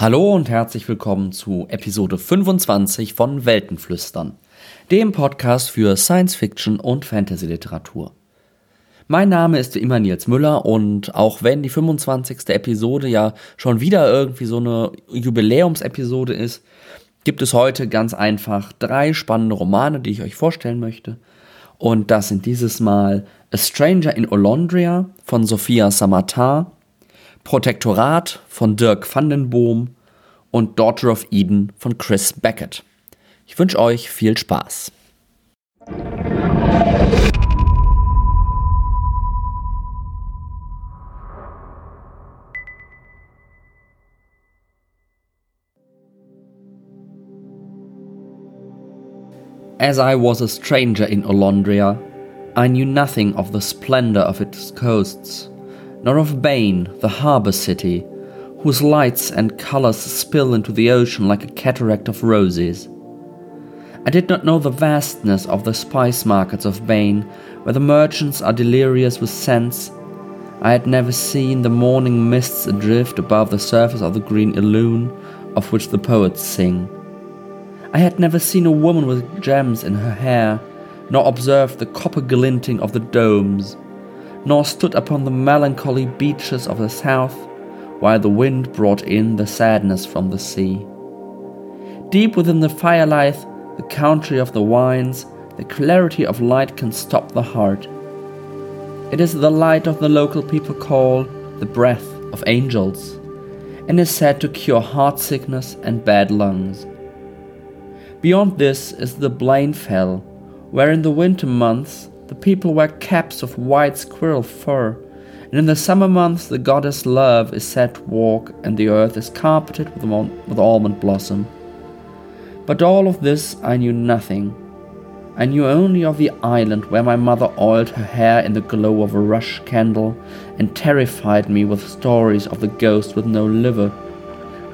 Hallo und herzlich willkommen zu Episode 25 von Weltenflüstern, dem Podcast für Science Fiction und Fantasy Literatur. Mein Name ist immer Nils Müller und auch wenn die 25. Episode ja schon wieder irgendwie so eine Jubiläumsepisode ist, gibt es heute ganz einfach drei spannende Romane, die ich euch vorstellen möchte. Und das sind dieses Mal A Stranger in Olondria von Sophia Samatar, Protektorat von Dirk Vandenboom und Daughter of Eden von Chris Beckett. Ich wünsche euch viel Spaß. As I was a stranger in Olondria, I knew nothing of the splendor of its coasts, nor of Bane, the harbor city, whose lights and colors spill into the ocean like a cataract of roses. I did not know the vastness of the spice markets of Bane, where the merchants are delirious with scents. I had never seen the morning mists adrift above the surface of the green Ilune, of which the poets sing. I had never seen a woman with gems in her hair, nor observed the copper glinting of the domes, nor stood upon the melancholy beaches of the south, while the wind brought in the sadness from the sea. Deep within the firelight, the country of the wines, the clarity of light can stop the heart. It is the light of the local people call the breath of angels, and is said to cure heart sickness and bad lungs. Beyond this is the Blainfell, where in the winter months the people wear caps of white squirrel fur, and in the summer months the goddess Love is said to walk, and the earth is carpeted with, with almond blossom. But all of this I knew nothing. I knew only of the island where my mother oiled her hair in the glow of a rush candle and terrified me with stories of the ghost with no liver,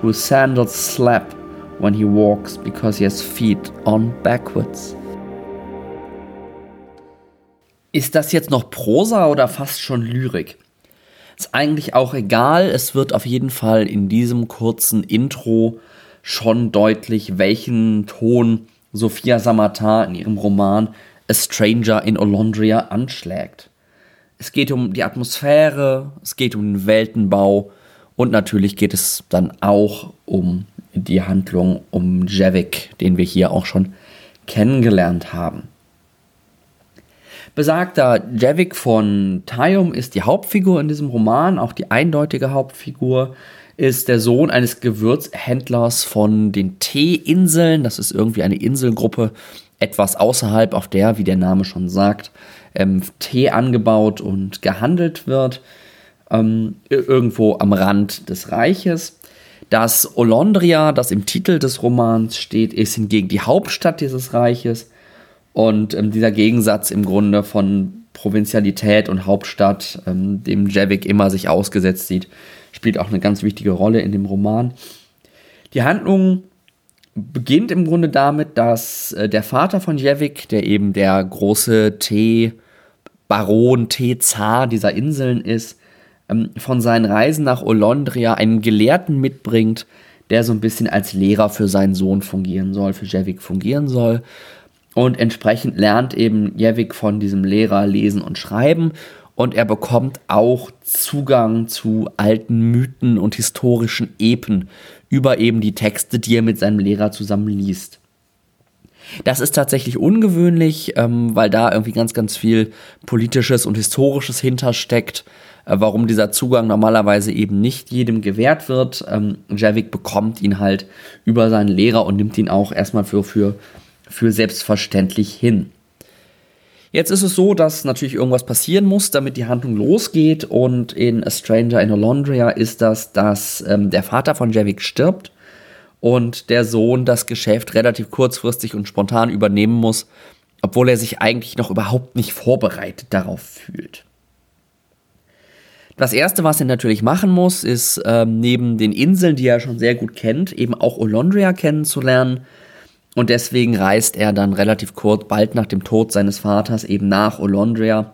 whose sandals slap when he walks because he has feet on backwards. Ist das jetzt noch Prosa oder fast schon Lyrik? Ist eigentlich auch egal, es wird auf jeden Fall in diesem kurzen Intro schon deutlich, welchen Ton Sophia Samatar in ihrem Roman A Stranger in Olondria anschlägt. Es geht um die Atmosphäre, es geht um den Weltenbau und natürlich geht es dann auch um die Handlung um Javik, den wir hier auch schon kennengelernt haben. Besagter Javik von Tayum ist die Hauptfigur in diesem Roman, auch die eindeutige Hauptfigur ist der Sohn eines Gewürzhändlers von den Teeinseln. Das ist irgendwie eine Inselgruppe etwas außerhalb, auf der, wie der Name schon sagt, ähm, Tee angebaut und gehandelt wird. Ähm, irgendwo am Rand des Reiches. Das Olondria, das im Titel des Romans steht, ist hingegen die Hauptstadt dieses Reiches. Und ähm, dieser Gegensatz im Grunde von Provinzialität und Hauptstadt, ähm, dem Javik immer sich ausgesetzt sieht, spielt auch eine ganz wichtige Rolle in dem Roman. Die Handlung beginnt im Grunde damit, dass äh, der Vater von Javik, der eben der große Tee-Baron, Tee-Zar dieser Inseln ist, ähm, von seinen Reisen nach Olondria einen Gelehrten mitbringt, der so ein bisschen als Lehrer für seinen Sohn fungieren soll, für Jevik fungieren soll. Und entsprechend lernt eben Jevik von diesem Lehrer lesen und schreiben. Und er bekommt auch Zugang zu alten Mythen und historischen Epen über eben die Texte, die er mit seinem Lehrer zusammen liest. Das ist tatsächlich ungewöhnlich, ähm, weil da irgendwie ganz, ganz viel politisches und historisches hintersteckt. Äh, warum dieser Zugang normalerweise eben nicht jedem gewährt wird. Ähm, Javik bekommt ihn halt über seinen Lehrer und nimmt ihn auch erstmal für, für, für selbstverständlich hin. Jetzt ist es so, dass natürlich irgendwas passieren muss, damit die Handlung losgeht. Und in A Stranger in Olondria ist das, dass ähm, der Vater von Javik stirbt und der Sohn das Geschäft relativ kurzfristig und spontan übernehmen muss, obwohl er sich eigentlich noch überhaupt nicht vorbereitet darauf fühlt. Das erste, was er natürlich machen muss, ist ähm, neben den Inseln, die er schon sehr gut kennt, eben auch Olondria kennenzulernen. Und deswegen reist er dann relativ kurz, bald nach dem Tod seines Vaters, eben nach Olondria,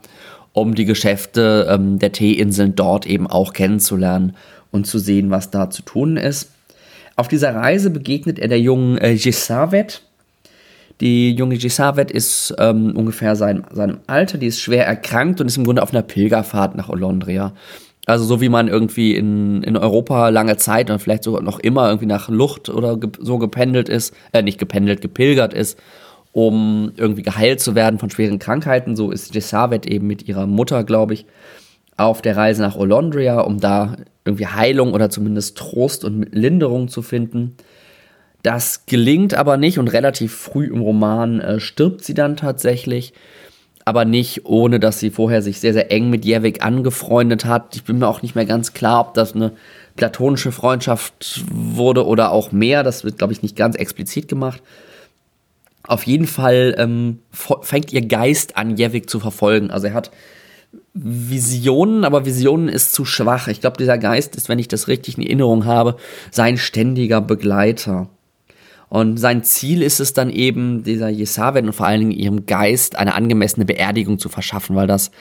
um die Geschäfte ähm, der Teeinseln dort eben auch kennenzulernen und zu sehen, was da zu tun ist. Auf dieser Reise begegnet er der jungen äh, Gissavet. Die junge Gissavet ist ähm, ungefähr sein, seinem Alter, die ist schwer erkrankt und ist im Grunde auf einer Pilgerfahrt nach Olondria. Also so wie man irgendwie in, in Europa lange Zeit und vielleicht sogar noch immer irgendwie nach Lucht oder ge so gependelt ist, äh, nicht gependelt, gepilgert ist, um irgendwie geheilt zu werden von schweren Krankheiten. So ist Jessavet eben mit ihrer Mutter, glaube ich, auf der Reise nach Olondria, um da irgendwie Heilung oder zumindest Trost und Linderung zu finden. Das gelingt aber nicht und relativ früh im Roman äh, stirbt sie dann tatsächlich aber nicht ohne, dass sie vorher sich sehr, sehr eng mit Jevik angefreundet hat. Ich bin mir auch nicht mehr ganz klar, ob das eine platonische Freundschaft wurde oder auch mehr. Das wird, glaube ich, nicht ganz explizit gemacht. Auf jeden Fall ähm, fängt ihr Geist an, Jevik zu verfolgen. Also er hat Visionen, aber Visionen ist zu schwach. Ich glaube, dieser Geist ist, wenn ich das richtig in Erinnerung habe, sein ständiger Begleiter. Und sein Ziel ist es dann eben, dieser Jesaved und vor allen Dingen ihrem Geist eine angemessene Beerdigung zu verschaffen, weil das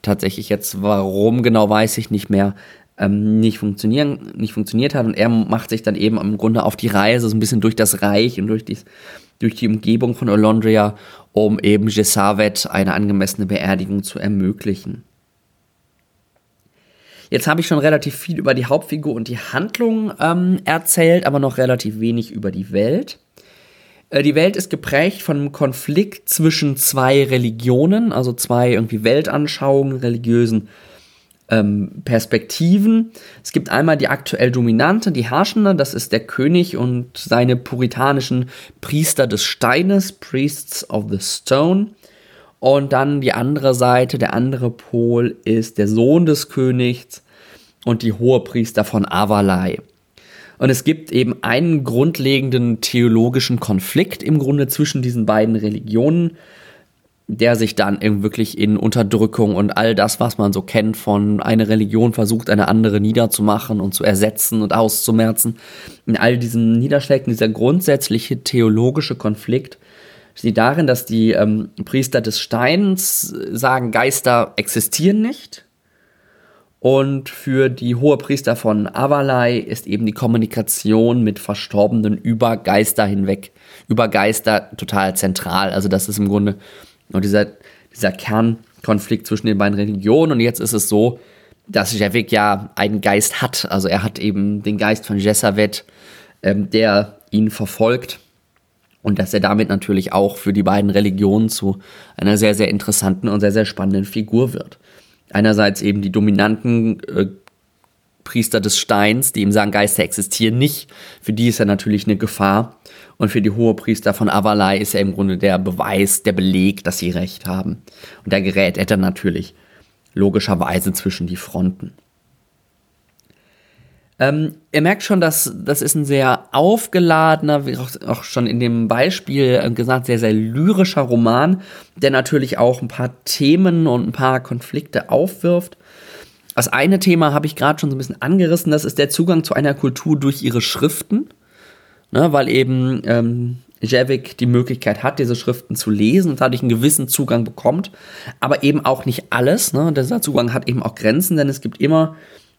tatsächlich jetzt, warum genau weiß ich nicht mehr, ähm, nicht, funktionieren, nicht funktioniert hat. Und er macht sich dann eben im Grunde auf die Reise, so ein bisschen durch das Reich und durch die, durch die Umgebung von Olondria, um eben Jesaved eine angemessene Beerdigung zu ermöglichen. Jetzt habe ich schon relativ viel über die Hauptfigur und die Handlung ähm, erzählt, aber noch relativ wenig über die Welt. Äh, die Welt ist geprägt von einem Konflikt zwischen zwei Religionen, also zwei irgendwie Weltanschauungen, religiösen ähm, Perspektiven. Es gibt einmal die aktuell dominante, die herrschende, das ist der König und seine puritanischen Priester des Steines, Priests of the Stone. Und dann die andere Seite, der andere Pol ist der Sohn des Königs und die Hohepriester von Avalai. Und es gibt eben einen grundlegenden theologischen Konflikt im Grunde zwischen diesen beiden Religionen, der sich dann eben wirklich in Unterdrückung und all das, was man so kennt von einer Religion versucht, eine andere niederzumachen und zu ersetzen und auszumerzen. In all diesen Niederschlägen, dieser grundsätzliche theologische Konflikt sie darin, dass die ähm, Priester des Steins sagen, Geister existieren nicht. Und für die Hohepriester von Avalai ist eben die Kommunikation mit Verstorbenen über Geister hinweg, über Geister total zentral. Also das ist im Grunde nur dieser, dieser Kernkonflikt zwischen den beiden Religionen. Und jetzt ist es so, dass Javik ja einen Geist hat. Also er hat eben den Geist von Jessavet, ähm, der ihn verfolgt und dass er damit natürlich auch für die beiden Religionen zu einer sehr, sehr interessanten und sehr, sehr spannenden Figur wird. Einerseits eben die dominanten äh, Priester des Steins, die ihm sagen, Geister existieren nicht. Für die ist er natürlich eine Gefahr. Und für die Hohepriester von Avalai ist er im Grunde der Beweis, der Beleg, dass sie recht haben. Und da gerät er dann natürlich logischerweise zwischen die Fronten. Ähm, ihr merkt schon, dass das ist ein sehr aufgeladener, wie auch, schon in dem Beispiel äh, gesagt, sehr, sehr lyrischer Roman, der natürlich auch ein paar Themen und ein paar Konflikte aufwirft. Das eine Thema habe ich gerade schon so ein bisschen angerissen, das ist der Zugang zu einer Kultur durch ihre Schriften, ne, weil eben ähm, Javik die Möglichkeit hat, diese Schriften zu lesen und dadurch einen gewissen Zugang bekommt, aber eben auch nicht alles. Ne? Dieser Zugang hat eben auch Grenzen, denn es gibt immer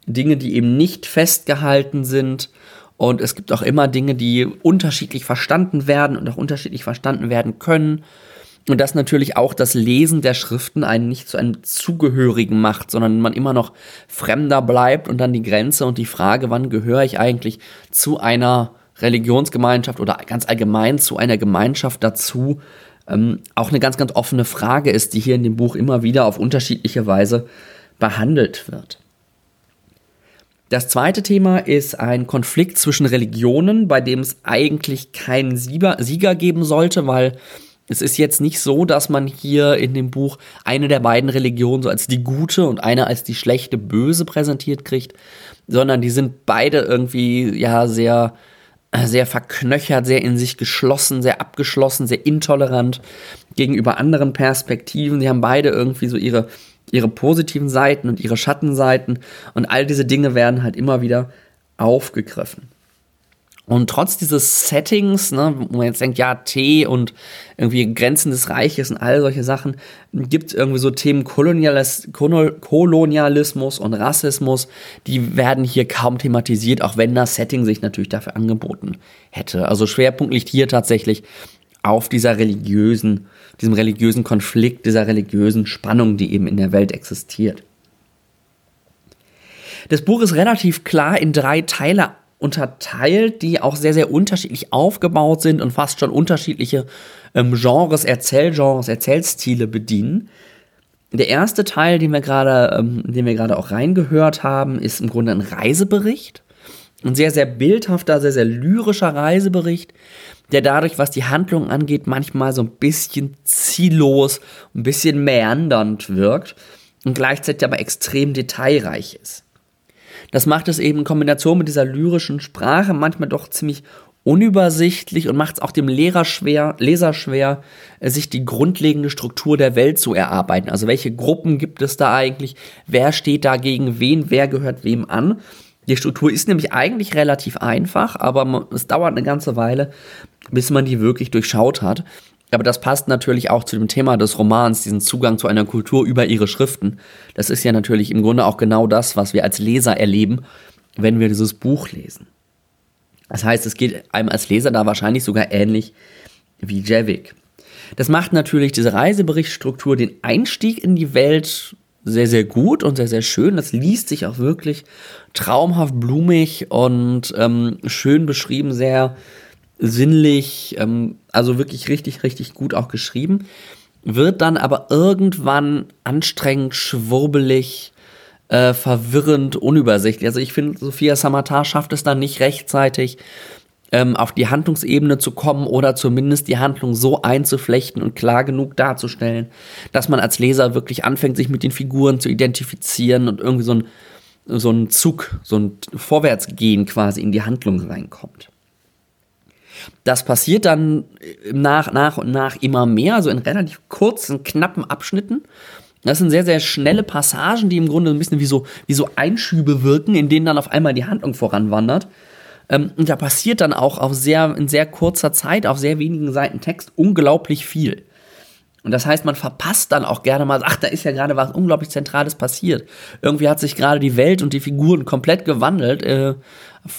Dinge, die eben nicht festgehalten sind. Und es gibt auch immer Dinge, die unterschiedlich verstanden werden und auch unterschiedlich verstanden werden können. Und dass natürlich auch das Lesen der Schriften einen nicht zu einem Zugehörigen macht, sondern man immer noch Fremder bleibt und dann die Grenze und die Frage, wann gehöre ich eigentlich zu einer Religionsgemeinschaft oder ganz allgemein zu einer Gemeinschaft dazu, ähm, auch eine ganz, ganz offene Frage ist, die hier in dem Buch immer wieder auf unterschiedliche Weise behandelt wird. Das zweite Thema ist ein Konflikt zwischen Religionen, bei dem es eigentlich keinen Sieger, Sieger geben sollte, weil es ist jetzt nicht so, dass man hier in dem Buch eine der beiden Religionen so als die gute und eine als die schlechte böse präsentiert kriegt, sondern die sind beide irgendwie ja sehr sehr verknöchert, sehr in sich geschlossen, sehr abgeschlossen, sehr intolerant gegenüber anderen Perspektiven. Die haben beide irgendwie so ihre ihre positiven Seiten und ihre Schattenseiten und all diese Dinge werden halt immer wieder aufgegriffen. Und trotz dieses Settings, ne, wo man jetzt denkt, ja, Tee und irgendwie Grenzen des Reiches und all solche Sachen, gibt irgendwie so Themen Kolonialis Kolonialismus und Rassismus, die werden hier kaum thematisiert, auch wenn das Setting sich natürlich dafür angeboten hätte. Also Schwerpunkt liegt hier tatsächlich auf dieser religiösen, diesem religiösen Konflikt, dieser religiösen Spannung, die eben in der Welt existiert. Das Buch ist relativ klar in drei Teile unterteilt, die auch sehr, sehr unterschiedlich aufgebaut sind und fast schon unterschiedliche ähm, Genres, Erzählgenres, Erzählstile bedienen. Der erste Teil, den wir gerade, ähm, den wir gerade auch reingehört haben, ist im Grunde ein Reisebericht. Ein sehr, sehr bildhafter, sehr, sehr lyrischer Reisebericht, der dadurch, was die Handlung angeht, manchmal so ein bisschen ziellos, ein bisschen meandernd wirkt und gleichzeitig aber extrem detailreich ist. Das macht es eben in Kombination mit dieser lyrischen Sprache manchmal doch ziemlich unübersichtlich und macht es auch dem Lehrer schwer, Leser schwer, äh, sich die grundlegende Struktur der Welt zu erarbeiten. Also welche Gruppen gibt es da eigentlich? Wer steht da gegen wen? Wer gehört wem an? Die Struktur ist nämlich eigentlich relativ einfach, aber es dauert eine ganze Weile, bis man die wirklich durchschaut hat. Aber das passt natürlich auch zu dem Thema des Romans, diesen Zugang zu einer Kultur über ihre Schriften. Das ist ja natürlich im Grunde auch genau das, was wir als Leser erleben, wenn wir dieses Buch lesen. Das heißt, es geht einem als Leser da wahrscheinlich sogar ähnlich wie Javik. Das macht natürlich diese Reiseberichtstruktur den Einstieg in die Welt sehr, sehr gut und sehr, sehr schön. Das liest sich auch wirklich traumhaft blumig und ähm, schön beschrieben, sehr sinnlich, ähm, also wirklich richtig, richtig gut auch geschrieben, wird dann aber irgendwann anstrengend, schwurbelig, äh, verwirrend, unübersichtlich. Also ich finde, Sophia Samatar schafft es dann nicht rechtzeitig, ähm, auf die Handlungsebene zu kommen oder zumindest die Handlung so einzuflechten und klar genug darzustellen, dass man als Leser wirklich anfängt, sich mit den Figuren zu identifizieren und irgendwie so ein, so ein Zug, so ein Vorwärtsgehen quasi in die Handlung reinkommt. Das passiert dann nach, nach und nach immer mehr, so in relativ kurzen, knappen Abschnitten. Das sind sehr, sehr schnelle Passagen, die im Grunde ein bisschen wie so, wie so Einschübe wirken, in denen dann auf einmal die Handlung voranwandert. Ähm, und da passiert dann auch auf sehr, in sehr kurzer Zeit, auf sehr wenigen Seiten Text, unglaublich viel. Und das heißt, man verpasst dann auch gerne mal, ach, da ist ja gerade was unglaublich Zentrales passiert. Irgendwie hat sich gerade die Welt und die Figuren komplett gewandelt äh,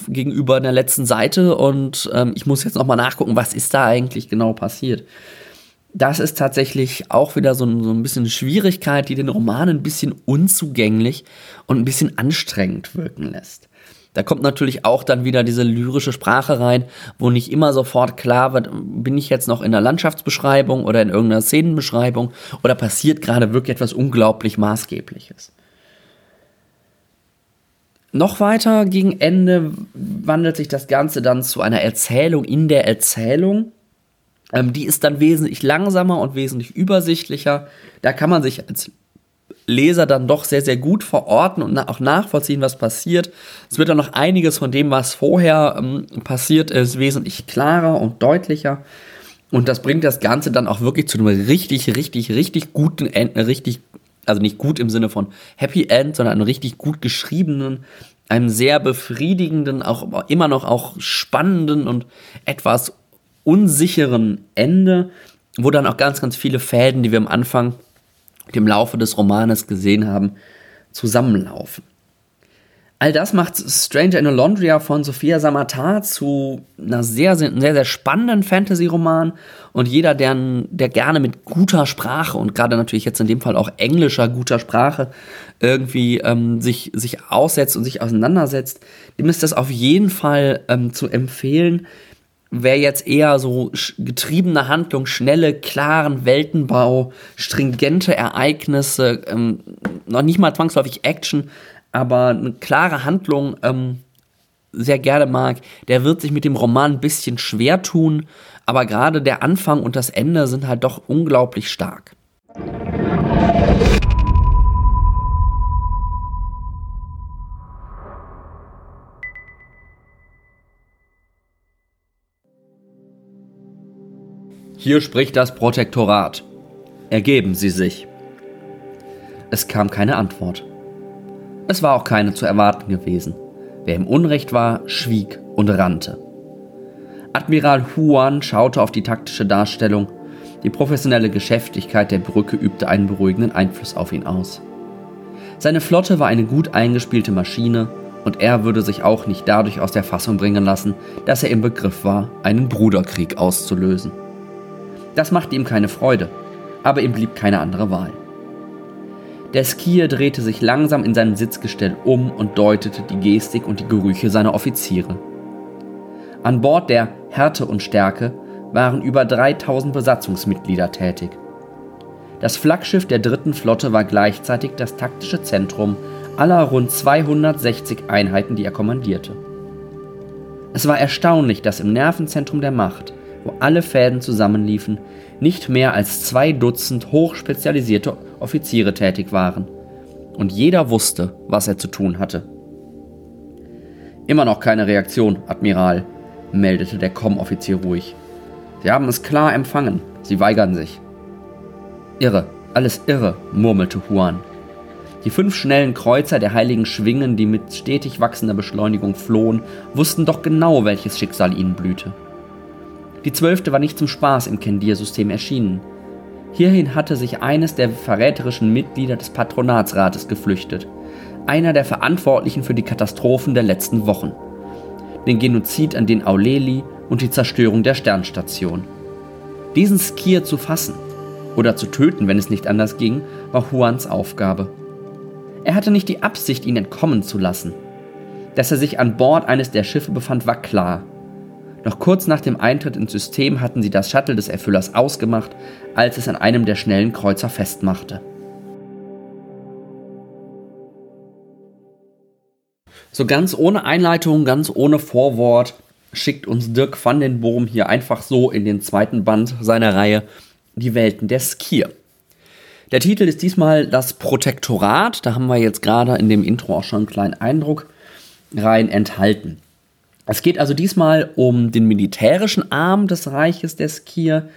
gegenüber der letzten Seite und ähm, ich muss jetzt nochmal nachgucken, was ist da eigentlich genau passiert. Das ist tatsächlich auch wieder so, so ein bisschen Schwierigkeit, die den Roman ein bisschen unzugänglich und ein bisschen anstrengend wirken lässt. Da kommt natürlich auch dann wieder diese lyrische Sprache rein, wo nicht immer sofort klar wird, bin ich jetzt noch in der Landschaftsbeschreibung oder in irgendeiner Szenenbeschreibung oder passiert gerade wirklich etwas unglaublich Maßgebliches. Noch weiter gegen Ende wandelt sich das Ganze dann zu einer Erzählung in der Erzählung. Ähm, die ist dann wesentlich langsamer und wesentlich übersichtlicher. Da kann man sich als Leser dann doch sehr, sehr gut verorten und auch nachvollziehen, was passiert. Es wird dann noch einiges von dem, was vorher ähm, passiert ist, wesentlich klarer und deutlicher. Und das bringt das Ganze dann auch wirklich zu einem richtig, richtig, richtig guten Ende, richtig, also nicht gut im Sinne von Happy End, sondern einem richtig gut geschriebenen, einem sehr befriedigenden, auch immer noch auch spannenden und etwas unsicheren Ende, wo dann auch ganz, ganz viele Fäden, die wir am Anfang im Laufe des Romanes gesehen haben, zusammenlaufen. All das macht Stranger in Alondria von Sophia Samatar zu einer sehr, sehr, sehr, sehr spannenden Fantasy-Roman. Und jeder, der, der gerne mit guter Sprache und gerade natürlich jetzt in dem Fall auch englischer guter Sprache irgendwie ähm, sich, sich aussetzt und sich auseinandersetzt, dem ist das auf jeden Fall ähm, zu empfehlen wer jetzt eher so getriebene Handlung, schnelle, klaren Weltenbau, stringente Ereignisse, ähm, noch nicht mal zwangsläufig Action, aber eine klare Handlung ähm, sehr gerne mag, der wird sich mit dem Roman ein bisschen schwer tun, aber gerade der Anfang und das Ende sind halt doch unglaublich stark. Hier spricht das Protektorat. Ergeben Sie sich. Es kam keine Antwort. Es war auch keine zu erwarten gewesen. Wer im Unrecht war, schwieg und rannte. Admiral Huan schaute auf die taktische Darstellung. Die professionelle Geschäftigkeit der Brücke übte einen beruhigenden Einfluss auf ihn aus. Seine Flotte war eine gut eingespielte Maschine und er würde sich auch nicht dadurch aus der Fassung bringen lassen, dass er im Begriff war, einen Bruderkrieg auszulösen. Das machte ihm keine Freude, aber ihm blieb keine andere Wahl. Der Skier drehte sich langsam in seinem Sitzgestell um und deutete die Gestik und die Gerüche seiner Offiziere. An Bord der Härte und Stärke waren über 3000 Besatzungsmitglieder tätig. Das Flaggschiff der dritten Flotte war gleichzeitig das taktische Zentrum aller rund 260 Einheiten, die er kommandierte. Es war erstaunlich, dass im Nervenzentrum der Macht, wo alle Fäden zusammenliefen, nicht mehr als zwei Dutzend hochspezialisierte Offiziere tätig waren. Und jeder wusste, was er zu tun hatte. Immer noch keine Reaktion, Admiral, meldete der Com-Offizier ruhig. Sie haben es klar empfangen. Sie weigern sich. Irre, alles irre, murmelte Juan. Die fünf schnellen Kreuzer der heiligen Schwingen, die mit stetig wachsender Beschleunigung flohen, wussten doch genau, welches Schicksal ihnen blühte. Die zwölfte war nicht zum Spaß im Kendir-System erschienen. Hierhin hatte sich eines der verräterischen Mitglieder des Patronatsrates geflüchtet, einer der Verantwortlichen für die Katastrophen der letzten Wochen. Den Genozid an den Auleli und die Zerstörung der Sternstation. Diesen Skier zu fassen oder zu töten, wenn es nicht anders ging, war Juans Aufgabe. Er hatte nicht die Absicht, ihn entkommen zu lassen. Dass er sich an Bord eines der Schiffe befand, war klar. Noch kurz nach dem Eintritt ins System hatten sie das Shuttle des Erfüllers ausgemacht, als es an einem der schnellen Kreuzer festmachte. So ganz ohne Einleitung, ganz ohne Vorwort schickt uns Dirk van den Boom hier einfach so in den zweiten Band seiner Reihe Die Welten der Skier. Der Titel ist diesmal das Protektorat. Da haben wir jetzt gerade in dem Intro auch schon einen kleinen Eindruck rein enthalten. Es geht also diesmal um den militärischen Arm des Reiches der Skier.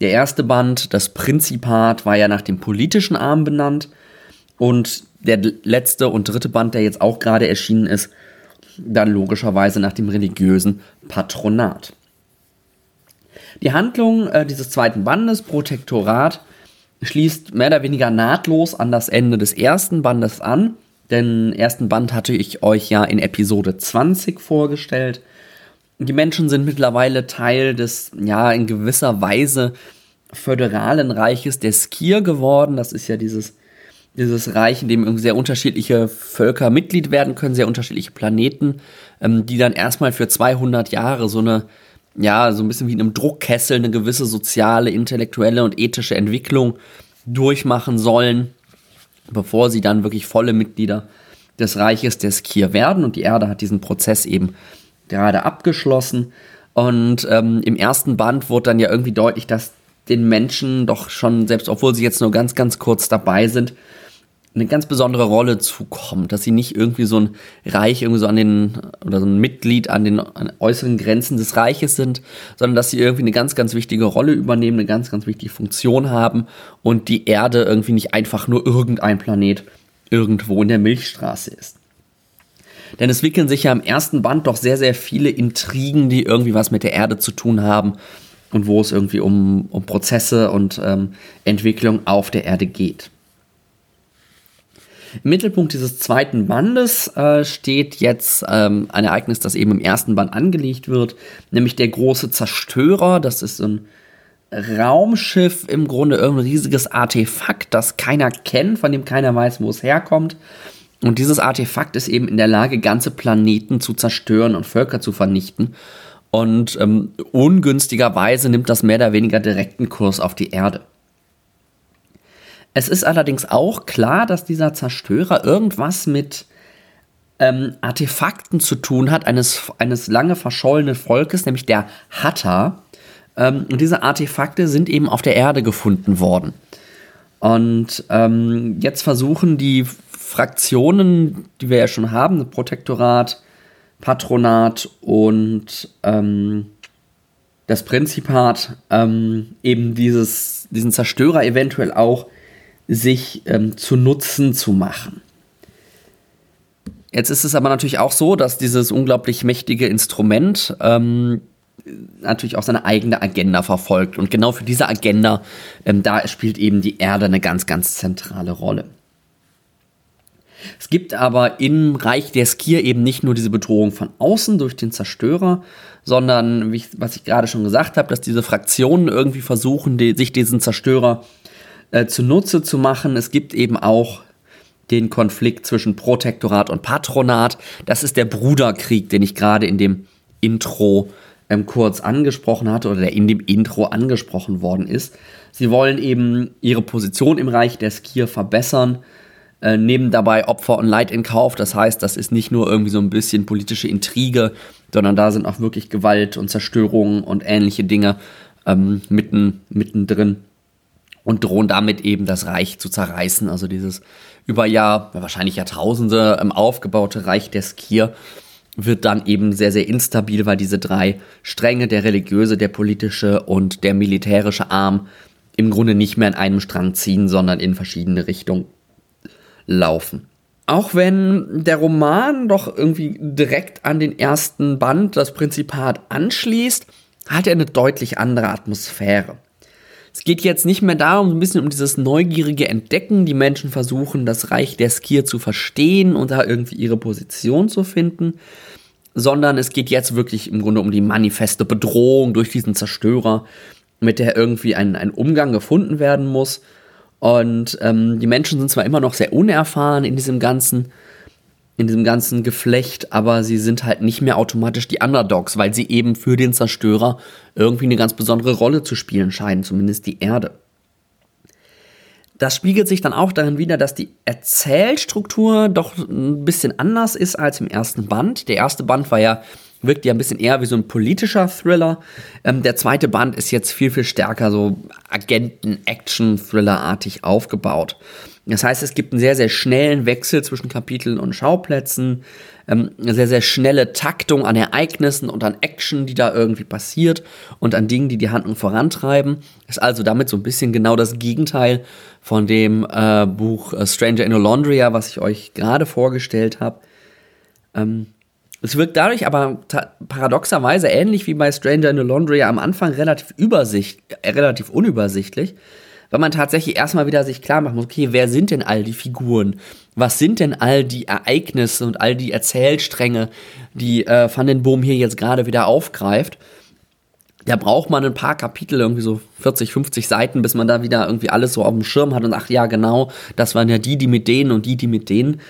Der erste Band, das Prinzipat, war ja nach dem politischen Arm benannt. Und der letzte und dritte Band, der jetzt auch gerade erschienen ist, dann logischerweise nach dem religiösen Patronat. Die Handlung äh, dieses zweiten Bandes, Protektorat, schließt mehr oder weniger nahtlos an das Ende des ersten Bandes an. Den ersten Band hatte ich euch ja in Episode 20 vorgestellt. Die Menschen sind mittlerweile Teil des, ja, in gewisser Weise föderalen Reiches der Skir geworden. Das ist ja dieses dieses Reich, in dem sehr unterschiedliche Völker Mitglied werden können, sehr unterschiedliche Planeten, ähm, die dann erstmal für 200 Jahre so eine, ja, so ein bisschen wie in einem Druckkessel eine gewisse soziale, intellektuelle und ethische Entwicklung durchmachen sollen, bevor sie dann wirklich volle Mitglieder des Reiches der Skir werden. Und die Erde hat diesen Prozess eben gerade abgeschlossen. Und ähm, im ersten Band wurde dann ja irgendwie deutlich, dass den Menschen doch schon, selbst obwohl sie jetzt nur ganz, ganz kurz dabei sind, eine ganz besondere Rolle zukommt, dass sie nicht irgendwie so ein Reich irgendwie so an den oder so ein Mitglied an den, an äußeren Grenzen des Reiches sind, sondern dass sie irgendwie eine ganz, ganz wichtige Rolle übernehmen, eine ganz, ganz wichtige Funktion haben und die Erde irgendwie nicht einfach nur irgendein Planet irgendwo in der Milchstraße ist. Denn es wickeln sich ja im ersten Band doch sehr, sehr viele Intrigen, die irgendwie was mit der Erde zu tun haben und wo es irgendwie um, um Prozesse und ähm, Entwicklung auf der Erde geht. Im Mittelpunkt dieses zweiten Bandes äh, steht jetzt ähm, ein Ereignis, das eben im ersten Band angelegt wird, nämlich der große Zerstörer. Das ist ein Raumschiff, im Grunde irgendein riesiges Artefakt, das keiner kennt, von dem keiner weiß, wo es herkommt. Und dieses Artefakt ist eben in der Lage, ganze Planeten zu zerstören und Völker zu vernichten. Und ähm, ungünstigerweise nimmt das mehr oder weniger direkten Kurs auf die Erde. Es ist allerdings auch klar, dass dieser Zerstörer irgendwas mit ähm, Artefakten zu tun hat, eines, eines lange verschollenen Volkes, nämlich der Hatta. Ähm, und diese Artefakte sind eben auf der Erde gefunden worden. Und ähm, jetzt versuchen die Fraktionen, die wir ja schon haben, Protektorat, Patronat und ähm, das Prinzipat, ähm, eben dieses, diesen Zerstörer eventuell auch sich ähm, zu Nutzen zu machen. Jetzt ist es aber natürlich auch so, dass dieses unglaublich mächtige Instrument ähm, natürlich auch seine eigene Agenda verfolgt. Und genau für diese Agenda, ähm, da spielt eben die Erde eine ganz, ganz zentrale Rolle. Es gibt aber im Reich der Skir eben nicht nur diese Bedrohung von außen durch den Zerstörer, sondern, ich, was ich gerade schon gesagt habe, dass diese Fraktionen irgendwie versuchen, die, sich diesen Zerstörer äh, zunutze zu machen. Es gibt eben auch den Konflikt zwischen Protektorat und Patronat. Das ist der Bruderkrieg, den ich gerade in dem Intro ähm, kurz angesprochen hatte oder der in dem Intro angesprochen worden ist. Sie wollen eben ihre Position im Reich der Skir verbessern, äh, nehmen dabei Opfer und Leid in Kauf. Das heißt, das ist nicht nur irgendwie so ein bisschen politische Intrige, sondern da sind auch wirklich Gewalt und Zerstörungen und ähnliche Dinge ähm, mitten, mittendrin und drohen damit eben das Reich zu zerreißen. Also dieses über Jahr, wahrscheinlich Jahrtausende ähm, aufgebaute Reich der Skir wird dann eben sehr, sehr instabil, weil diese drei Stränge, der religiöse, der politische und der militärische Arm, im Grunde nicht mehr in einem Strang ziehen, sondern in verschiedene Richtungen laufen. Auch wenn der Roman doch irgendwie direkt an den ersten Band, das Prinzipat, anschließt, hat er eine deutlich andere Atmosphäre. Es geht jetzt nicht mehr darum, ein bisschen um dieses neugierige Entdecken. Die Menschen versuchen, das Reich der Skir zu verstehen und da irgendwie ihre Position zu finden, sondern es geht jetzt wirklich im Grunde um die manifeste Bedrohung durch diesen Zerstörer, mit der irgendwie ein, ein Umgang gefunden werden muss. Und ähm, die Menschen sind zwar immer noch sehr unerfahren in diesem ganzen in diesem ganzen Geflecht, aber sie sind halt nicht mehr automatisch die Underdogs, weil sie eben für den Zerstörer irgendwie eine ganz besondere Rolle zu spielen scheinen, zumindest die Erde. Das spiegelt sich dann auch darin wider, dass die Erzählstruktur doch ein bisschen anders ist als im ersten Band. Der erste Band war ja wirkt ja ein bisschen eher wie so ein politischer Thriller. Ähm, der zweite Band ist jetzt viel, viel stärker so Agenten-Action-Thriller-artig aufgebaut. Das heißt, es gibt einen sehr, sehr schnellen Wechsel zwischen Kapiteln und Schauplätzen, ähm, eine sehr, sehr schnelle Taktung an Ereignissen und an Action, die da irgendwie passiert und an Dingen, die die Handlung vorantreiben. Ist also damit so ein bisschen genau das Gegenteil von dem äh, Buch äh, Stranger in Alondria, was ich euch gerade vorgestellt habe. Ähm, es wirkt dadurch aber paradoxerweise ähnlich wie bei Stranger in Alondria am Anfang relativ übersicht, äh, relativ unübersichtlich weil man tatsächlich erstmal wieder sich klar machen muss, okay, wer sind denn all die Figuren? Was sind denn all die Ereignisse und all die Erzählstränge, die äh, Van den Boom hier jetzt gerade wieder aufgreift? Da braucht man ein paar Kapitel, irgendwie so 40, 50 Seiten, bis man da wieder irgendwie alles so auf dem Schirm hat und ach ja, genau, das waren ja die, die mit denen und die, die mit denen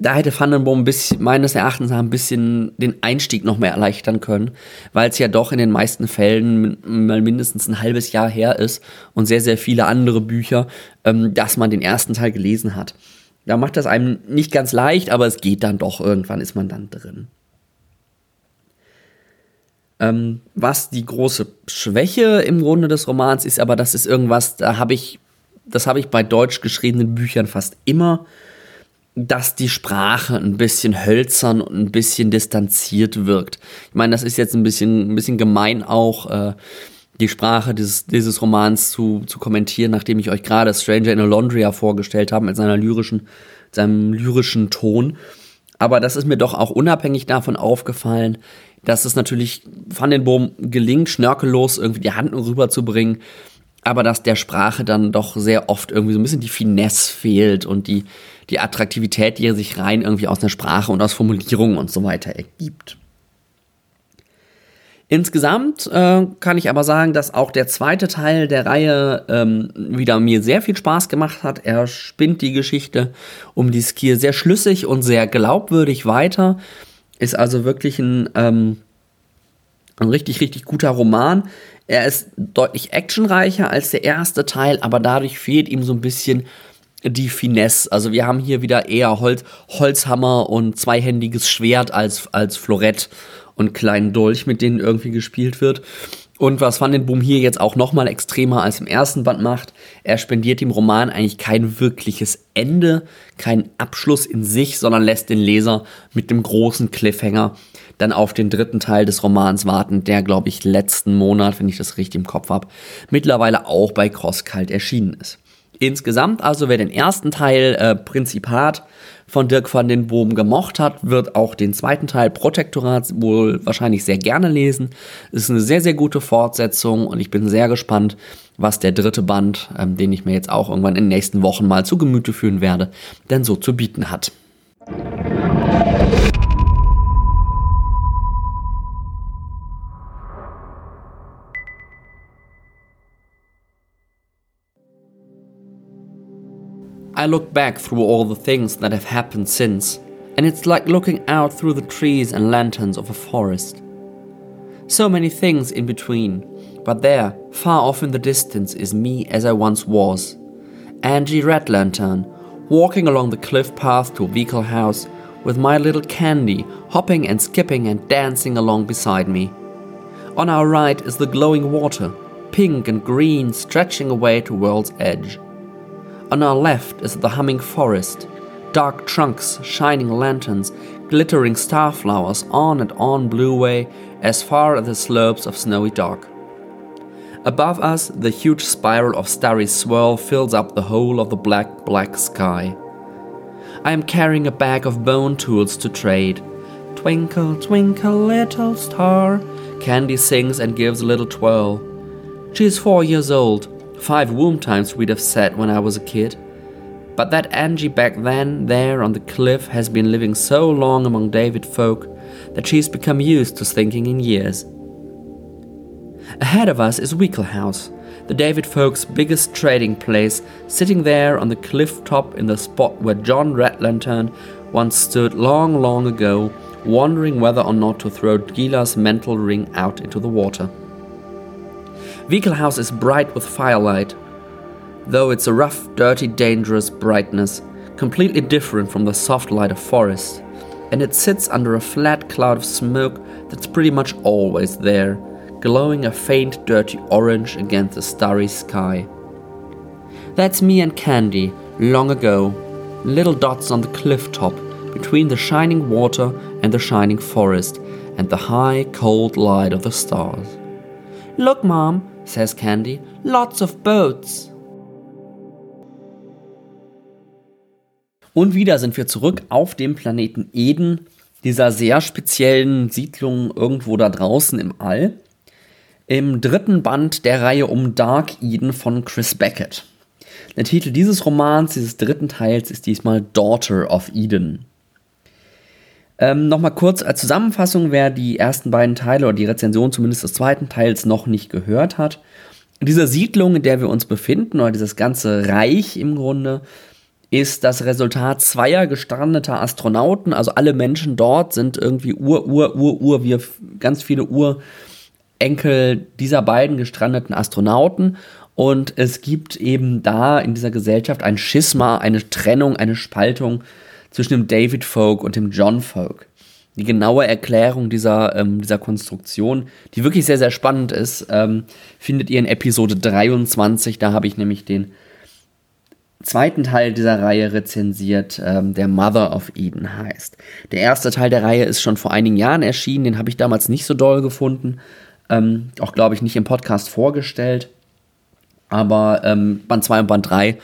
da hätte Vandenboom meines Erachtens ein bisschen den Einstieg noch mehr erleichtern können, weil es ja doch in den meisten Fällen mal mindestens ein halbes Jahr her ist und sehr, sehr viele andere Bücher, ähm, dass man den ersten Teil gelesen hat. Da macht das einem nicht ganz leicht, aber es geht dann doch, irgendwann ist man dann drin. Ähm, was die große Schwäche im Grunde des Romans ist, aber das ist irgendwas, da habe ich, das habe ich bei deutsch geschriebenen Büchern fast immer dass die Sprache ein bisschen hölzern und ein bisschen distanziert wirkt. Ich meine, das ist jetzt ein bisschen, ein bisschen gemein auch, äh, die Sprache dieses, dieses Romans zu, zu kommentieren, nachdem ich euch gerade Stranger in Alondria vorgestellt habe mit seiner lyrischen, seinem lyrischen Ton. Aber das ist mir doch auch unabhängig davon aufgefallen, dass es natürlich Van den Boom gelingt, schnörkellos irgendwie die Hand rüberzubringen, aber dass der Sprache dann doch sehr oft irgendwie so ein bisschen die Finesse fehlt und die, die Attraktivität, die er sich rein irgendwie aus einer Sprache und aus Formulierungen und so weiter ergibt. Insgesamt äh, kann ich aber sagen, dass auch der zweite Teil der Reihe ähm, wieder mir sehr viel Spaß gemacht hat. Er spinnt die Geschichte um die Skier sehr schlüssig und sehr glaubwürdig weiter. Ist also wirklich ein, ähm, ein richtig, richtig guter Roman. Er ist deutlich actionreicher als der erste Teil, aber dadurch fehlt ihm so ein bisschen die Finesse. Also wir haben hier wieder eher Holz, Holzhammer und zweihändiges Schwert als, als Florett und kleinen Dolch, mit denen irgendwie gespielt wird. Und was Van den Boom hier jetzt auch noch mal extremer als im ersten Band macht, er spendiert dem Roman eigentlich kein wirkliches Ende, keinen Abschluss in sich, sondern lässt den Leser mit dem großen Cliffhanger dann auf den dritten Teil des Romans warten, der, glaube ich, letzten Monat, wenn ich das richtig im Kopf habe, mittlerweile auch bei Crosskalt erschienen ist. Insgesamt also, wer den ersten Teil äh, Prinzipat von Dirk van den Boom gemocht hat, wird auch den zweiten Teil Protektorat wohl wahrscheinlich sehr gerne lesen. Es ist eine sehr, sehr gute Fortsetzung und ich bin sehr gespannt, was der dritte Band, ähm, den ich mir jetzt auch irgendwann in den nächsten Wochen mal zu Gemüte führen werde, denn so zu bieten hat. I look back through all the things that have happened since, and it's like looking out through the trees and lanterns of a forest. So many things in between, but there, far off in the distance, is me as I once was. Angie Red Lantern, walking along the cliff path to Vehicle House with my little candy hopping and skipping and dancing along beside me. On our right is the glowing water, pink and green, stretching away to world's edge. On our left is the humming forest, dark trunks, shining lanterns, glittering starflowers on and on blue way as far as the slopes of snowy dark. Above us, the huge spiral of starry swirl fills up the whole of the black, black sky. I am carrying a bag of bone tools to trade. Twinkle, twinkle, little star, Candy sings and gives a little twirl. She is four years old, Five womb times we'd have said when I was a kid. But that Angie back then, there on the cliff, has been living so long among David folk that she's become used to thinking in years. Ahead of us is Weekle House, the David folks' biggest trading place, sitting there on the cliff top in the spot where John Red Lantern once stood long, long ago, wondering whether or not to throw Gila's mental ring out into the water. House is bright with firelight, though it's a rough, dirty, dangerous brightness, completely different from the soft light of forest, and it sits under a flat cloud of smoke that's pretty much always there, glowing a faint, dirty orange against the starry sky. That's me and Candy, long ago, little dots on the cliff top, between the shining water and the shining forest, and the high, cold light of the stars. Look, Mom, says Candy. Lots of boats. Und wieder sind wir zurück auf dem Planeten Eden, dieser sehr speziellen Siedlung irgendwo da draußen im All. Im dritten Band der Reihe um Dark Eden von Chris Beckett. Der Titel dieses Romans, dieses dritten Teils, ist diesmal Daughter of Eden. Ähm, Nochmal kurz als Zusammenfassung, wer die ersten beiden Teile oder die Rezension zumindest des zweiten Teils noch nicht gehört hat. Diese Siedlung, in der wir uns befinden, oder dieses ganze Reich im Grunde, ist das Resultat zweier gestrandeter Astronauten. Also alle Menschen dort sind irgendwie Ur, Ur, Ur, Ur, wir ganz viele Urenkel dieser beiden gestrandeten Astronauten. Und es gibt eben da in dieser Gesellschaft ein Schisma, eine Trennung, eine Spaltung zwischen dem David Folk und dem John Folk. Die genaue Erklärung dieser, ähm, dieser Konstruktion, die wirklich sehr, sehr spannend ist, ähm, findet ihr in Episode 23. Da habe ich nämlich den zweiten Teil dieser Reihe rezensiert, ähm, der Mother of Eden heißt. Der erste Teil der Reihe ist schon vor einigen Jahren erschienen, den habe ich damals nicht so doll gefunden, ähm, auch glaube ich nicht im Podcast vorgestellt. Aber ähm, Band 2 und Band 3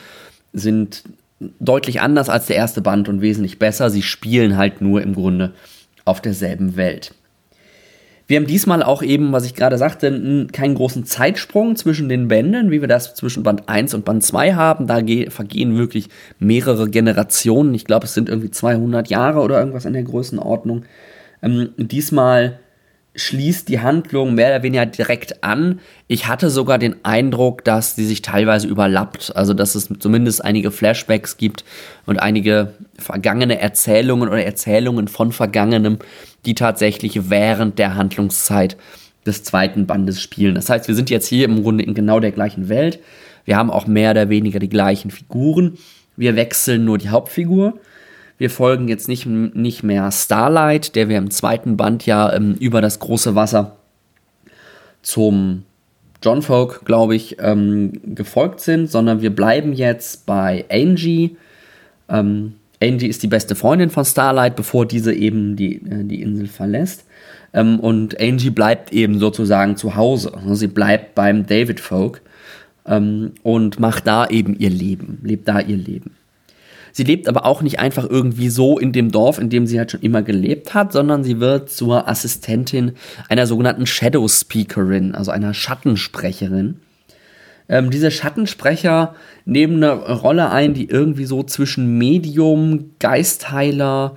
sind deutlich anders als der erste Band und wesentlich besser. Sie spielen halt nur im Grunde auf derselben Welt. Wir haben diesmal auch eben, was ich gerade sagte, keinen großen Zeitsprung zwischen den Bänden, wie wir das zwischen Band 1 und Band 2 haben. Da vergehen wirklich mehrere Generationen. Ich glaube, es sind irgendwie 200 Jahre oder irgendwas in der Größenordnung. Ähm, diesmal schließt die Handlung mehr oder weniger direkt an. Ich hatte sogar den Eindruck, dass sie sich teilweise überlappt. Also, dass es zumindest einige Flashbacks gibt und einige vergangene Erzählungen oder Erzählungen von Vergangenem, die tatsächlich während der Handlungszeit des zweiten Bandes spielen. Das heißt, wir sind jetzt hier im Grunde in genau der gleichen Welt. Wir haben auch mehr oder weniger die gleichen Figuren. Wir wechseln nur die Hauptfigur. Wir folgen jetzt nicht, nicht mehr Starlight, der wir im zweiten Band ja ähm, über das große Wasser zum John Folk, glaube ich, ähm, gefolgt sind, sondern wir bleiben jetzt bei Angie. Ähm, Angie ist die beste Freundin von Starlight, bevor diese eben die, äh, die Insel verlässt. Ähm, und Angie bleibt eben sozusagen zu Hause. Sie bleibt beim David Folk ähm, und macht da eben ihr Leben, lebt da ihr Leben. Sie lebt aber auch nicht einfach irgendwie so in dem Dorf, in dem sie halt schon immer gelebt hat, sondern sie wird zur Assistentin einer sogenannten Shadow Speakerin, also einer Schattensprecherin. Ähm, diese Schattensprecher nehmen eine Rolle ein, die irgendwie so zwischen Medium, Geistheiler,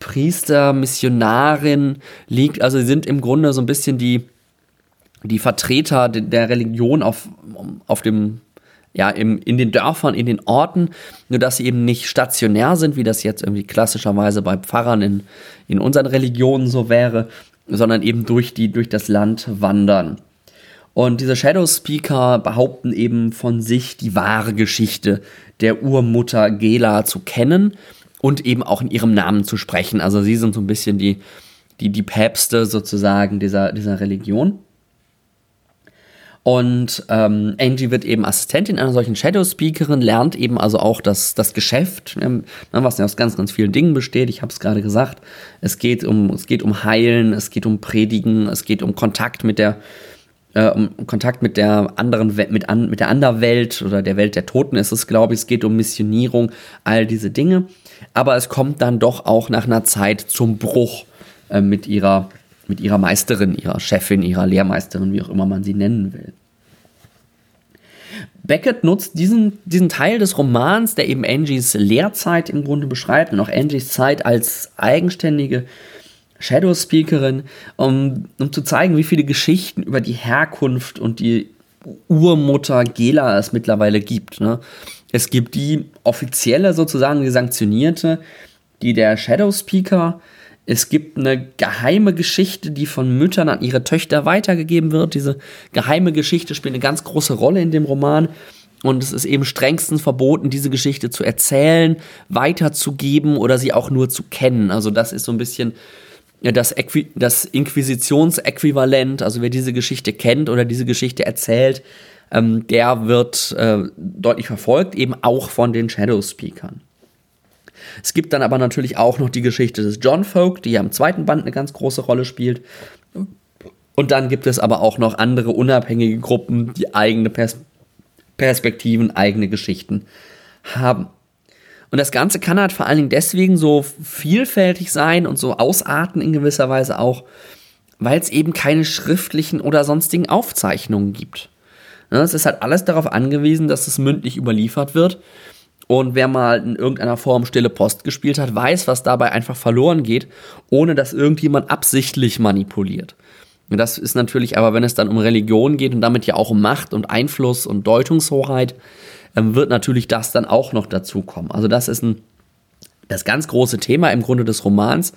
Priester, Missionarin liegt. Also sie sind im Grunde so ein bisschen die, die Vertreter der Religion auf, auf dem, ja, im, in den Dörfern, in den Orten, nur dass sie eben nicht stationär sind, wie das jetzt irgendwie klassischerweise bei Pfarrern in, in unseren Religionen so wäre, sondern eben durch, die, durch das Land wandern. Und diese Shadow Speaker behaupten eben von sich die wahre Geschichte der Urmutter Gela zu kennen und eben auch in ihrem Namen zu sprechen. Also sie sind so ein bisschen die, die, die Päpste sozusagen dieser, dieser Religion. Und ähm, Angie wird eben Assistentin einer solchen Shadow Speakerin, lernt eben also auch das, das Geschäft, ähm, was ja aus ganz, ganz vielen Dingen besteht. Ich habe es gerade gesagt. Es geht um, es geht um Heilen, es geht um Predigen, es geht um Kontakt mit der, äh, um Kontakt mit der anderen mit, an, mit der Anderwelt oder der Welt der Toten ist es, glaube ich. Es geht um Missionierung, all diese Dinge. Aber es kommt dann doch auch nach einer Zeit zum Bruch äh, mit ihrer mit ihrer Meisterin, ihrer Chefin, ihrer Lehrmeisterin, wie auch immer man sie nennen will. Beckett nutzt diesen, diesen Teil des Romans, der eben Angies Lehrzeit im Grunde beschreibt und auch Angies Zeit als eigenständige Shadow Speakerin, um, um zu zeigen, wie viele Geschichten über die Herkunft und die Urmutter Gela es mittlerweile gibt. Ne? Es gibt die offizielle, sozusagen die sanktionierte, die der Shadow Speaker. Es gibt eine geheime Geschichte, die von Müttern an ihre Töchter weitergegeben wird. Diese geheime Geschichte spielt eine ganz große Rolle in dem Roman. Und es ist eben strengstens verboten, diese Geschichte zu erzählen, weiterzugeben oder sie auch nur zu kennen. Also das ist so ein bisschen das, Äqui das Inquisitionsäquivalent, also wer diese Geschichte kennt oder diese Geschichte erzählt, ähm, der wird äh, deutlich verfolgt, eben auch von den Shadow Speakern. Es gibt dann aber natürlich auch noch die Geschichte des John Folk, die ja im zweiten Band eine ganz große Rolle spielt. Und dann gibt es aber auch noch andere unabhängige Gruppen, die eigene Pers Perspektiven, eigene Geschichten haben. Und das Ganze kann halt vor allen Dingen deswegen so vielfältig sein und so ausarten in gewisser Weise auch, weil es eben keine schriftlichen oder sonstigen Aufzeichnungen gibt. Ne, es ist halt alles darauf angewiesen, dass es mündlich überliefert wird. Und wer mal in irgendeiner Form stille Post gespielt hat, weiß, was dabei einfach verloren geht, ohne dass irgendjemand absichtlich manipuliert. Und das ist natürlich aber, wenn es dann um Religion geht und damit ja auch um Macht und Einfluss und Deutungshoheit, ähm, wird natürlich das dann auch noch dazu kommen. Also das ist ein, das ganz große Thema im Grunde des Romans,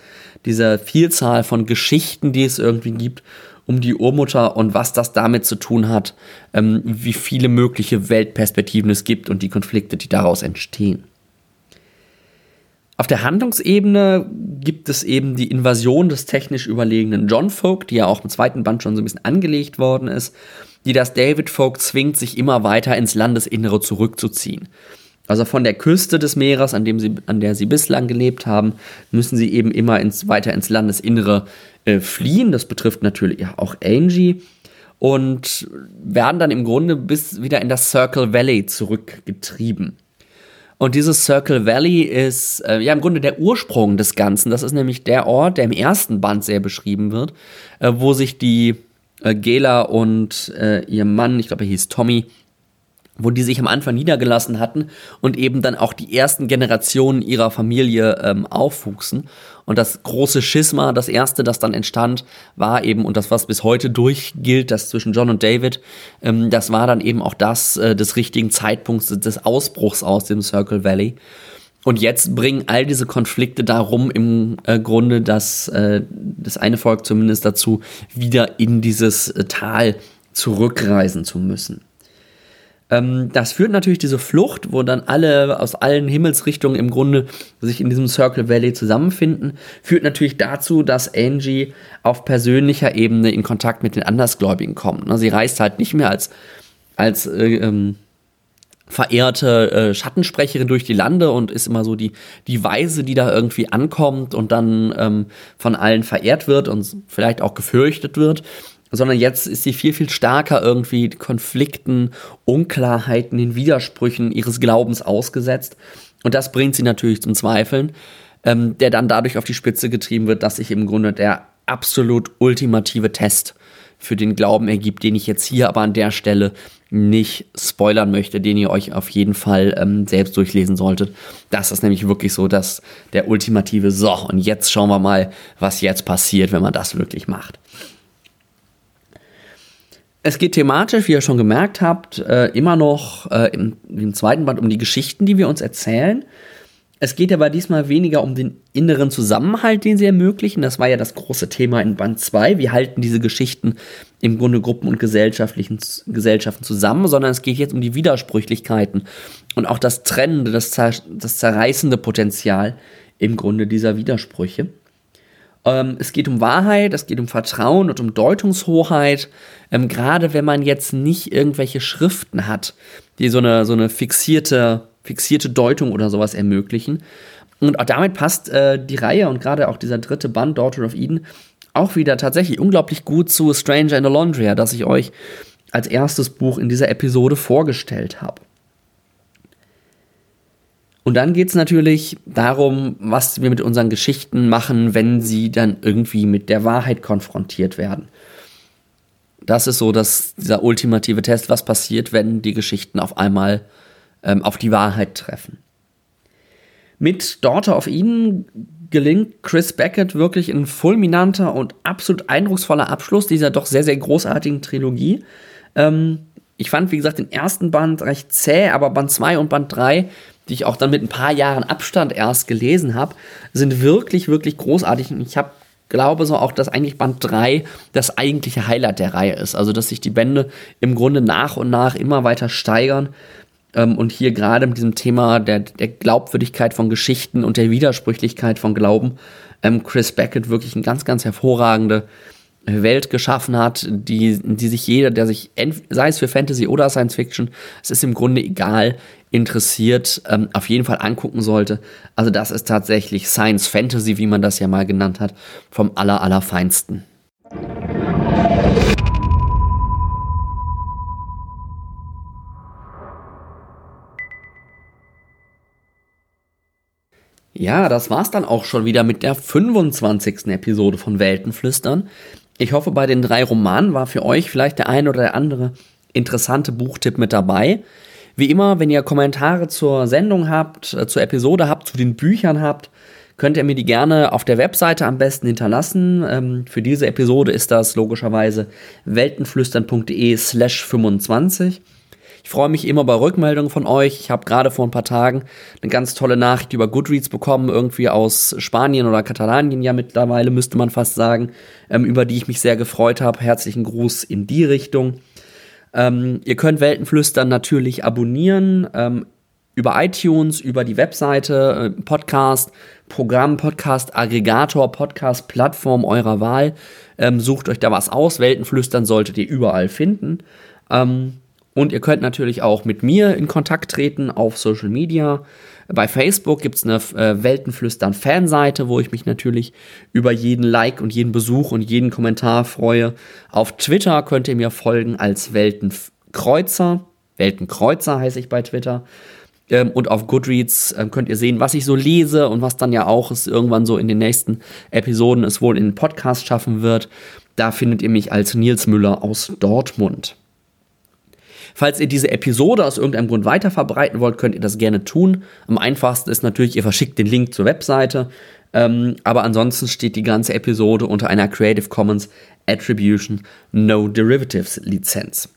diese Vielzahl von Geschichten, die es irgendwie gibt um die Urmutter und was das damit zu tun hat, ähm, wie viele mögliche Weltperspektiven es gibt und die Konflikte, die daraus entstehen. Auf der Handlungsebene gibt es eben die Invasion des technisch überlegenen John Folk, die ja auch im zweiten Band schon so ein bisschen angelegt worden ist die das David Folk zwingt, sich immer weiter ins Landesinnere zurückzuziehen. Also von der Küste des Meeres, an, dem sie, an der sie bislang gelebt haben, müssen sie eben immer ins, weiter ins Landesinnere äh, fliehen. Das betrifft natürlich auch Angie. Und werden dann im Grunde bis wieder in das Circle Valley zurückgetrieben. Und dieses Circle Valley ist äh, ja im Grunde der Ursprung des Ganzen. Das ist nämlich der Ort, der im ersten Band sehr beschrieben wird, äh, wo sich die äh, Gela und äh, ihr Mann, ich glaube, er hieß Tommy, wo die sich am Anfang niedergelassen hatten und eben dann auch die ersten Generationen ihrer Familie ähm, aufwuchsen. Und das große Schisma, das erste, das dann entstand, war eben, und das, was bis heute durchgilt, das zwischen John und David, ähm, das war dann eben auch das äh, des richtigen Zeitpunkts des Ausbruchs aus dem Circle Valley. Und jetzt bringen all diese Konflikte darum im äh, Grunde, dass äh, das eine Volk zumindest dazu, wieder in dieses äh, Tal zurückreisen zu müssen. Ähm, das führt natürlich diese Flucht, wo dann alle aus allen Himmelsrichtungen im Grunde sich in diesem Circle Valley zusammenfinden, führt natürlich dazu, dass Angie auf persönlicher Ebene in Kontakt mit den Andersgläubigen kommt. Sie reist halt nicht mehr als, als äh, ähm, verehrte äh, Schattensprecherin durch die Lande und ist immer so die, die Weise, die da irgendwie ankommt und dann ähm, von allen verehrt wird und vielleicht auch gefürchtet wird, sondern jetzt ist sie viel, viel stärker irgendwie Konflikten, Unklarheiten, den Widersprüchen ihres Glaubens ausgesetzt Und das bringt sie natürlich zum Zweifeln, ähm, der dann dadurch auf die Spitze getrieben wird, dass sich im Grunde der absolut ultimative Test für den Glauben ergibt, den ich jetzt hier aber an der Stelle nicht spoilern möchte, den ihr euch auf jeden Fall ähm, selbst durchlesen solltet. Das ist nämlich wirklich so, dass der ultimative So, und jetzt schauen wir mal, was jetzt passiert, wenn man das wirklich macht. Es geht thematisch, wie ihr schon gemerkt habt, äh, immer noch äh, im, im, zweiten Band um die Geschichten, die wir uns erzählen. Es geht aber diesmal weniger um den inneren Zusammenhalt, den sie ermöglichen. Das war ja das große Thema in Band 2. Wie halten diese Geschichten im Grunde Gruppen und gesellschaftlichen Gesellschaften zusammen, sondern es geht jetzt um die Widersprüchlichkeiten und auch das trennende, das, das zerreißende Potenzial im Grunde dieser Widersprüche. Ähm, es geht um Wahrheit, es geht um Vertrauen und um Deutungshoheit. Ähm, Gerade wenn man jetzt nicht irgendwelche Schriften hat, die so eine, so eine fixierte, fixierte Deutung oder sowas ermöglichen. Und auch damit passt äh, die Reihe und gerade auch dieser dritte Band, Daughter of Eden, auch wieder tatsächlich unglaublich gut zu Stranger in the Laundry, das ich euch als erstes Buch in dieser Episode vorgestellt habe. Und dann geht es natürlich darum, was wir mit unseren Geschichten machen, wenn sie dann irgendwie mit der Wahrheit konfrontiert werden. Das ist so dass dieser ultimative Test, was passiert, wenn die Geschichten auf einmal ähm, auf die Wahrheit treffen. Mit Daughter of Eden gelingt Chris Beckett wirklich ein fulminanter und absolut eindrucksvoller Abschluss dieser doch sehr, sehr großartigen Trilogie. Ähm, ich fand, wie gesagt, den ersten Band recht zäh, aber Band 2 und Band 3 die ich auch dann mit ein paar Jahren Abstand erst gelesen habe, sind wirklich, wirklich großartig. Und ich habe glaube so auch, dass eigentlich Band 3 das eigentliche Highlight der Reihe ist. Also, dass sich die Bände im Grunde nach und nach immer weiter steigern. Ähm, und hier gerade mit diesem Thema der, der Glaubwürdigkeit von Geschichten und der Widersprüchlichkeit von Glauben, ähm, Chris Beckett wirklich eine ganz, ganz hervorragende Welt geschaffen hat, die, die sich jeder, der sich, sei es für Fantasy oder Science Fiction, es ist im Grunde egal, interessiert, ähm, auf jeden Fall angucken sollte. Also das ist tatsächlich Science Fantasy, wie man das ja mal genannt hat, vom aller, allerfeinsten. Ja, das war's dann auch schon wieder mit der 25. Episode von Weltenflüstern. Ich hoffe, bei den drei Romanen war für euch vielleicht der ein oder der andere interessante Buchtipp mit dabei. Wie immer, wenn ihr Kommentare zur Sendung habt, äh, zur Episode habt, zu den Büchern habt, könnt ihr mir die gerne auf der Webseite am besten hinterlassen. Ähm, für diese Episode ist das logischerweise weltenflüstern.de slash 25. Ich freue mich immer bei Rückmeldungen von euch. Ich habe gerade vor ein paar Tagen eine ganz tolle Nachricht über Goodreads bekommen, irgendwie aus Spanien oder Katalanien ja mittlerweile, müsste man fast sagen, ähm, über die ich mich sehr gefreut habe. Herzlichen Gruß in die Richtung. Ähm, ihr könnt Weltenflüstern natürlich abonnieren ähm, über iTunes, über die Webseite, äh, Podcast, Programm, Podcast, Aggregator, Podcast, Plattform eurer Wahl. Ähm, sucht euch da was aus. Weltenflüstern solltet ihr überall finden. Ähm, und ihr könnt natürlich auch mit mir in Kontakt treten auf Social Media. Bei Facebook gibt es eine äh, Weltenflüstern-Fanseite, wo ich mich natürlich über jeden Like und jeden Besuch und jeden Kommentar freue. Auf Twitter könnt ihr mir folgen als Weltenkreuzer. Weltenkreuzer heiße ich bei Twitter. Ähm, und auf Goodreads ähm, könnt ihr sehen, was ich so lese und was dann ja auch es irgendwann so in den nächsten Episoden es wohl in den Podcast schaffen wird. Da findet ihr mich als Nils Müller aus Dortmund. Falls ihr diese Episode aus irgendeinem Grund weiter verbreiten wollt, könnt ihr das gerne tun. Am einfachsten ist natürlich, ihr verschickt den Link zur Webseite. Ähm, aber ansonsten steht die ganze Episode unter einer Creative Commons Attribution No Derivatives Lizenz.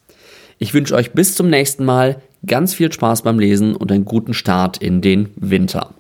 Ich wünsche euch bis zum nächsten Mal ganz viel Spaß beim Lesen und einen guten Start in den Winter.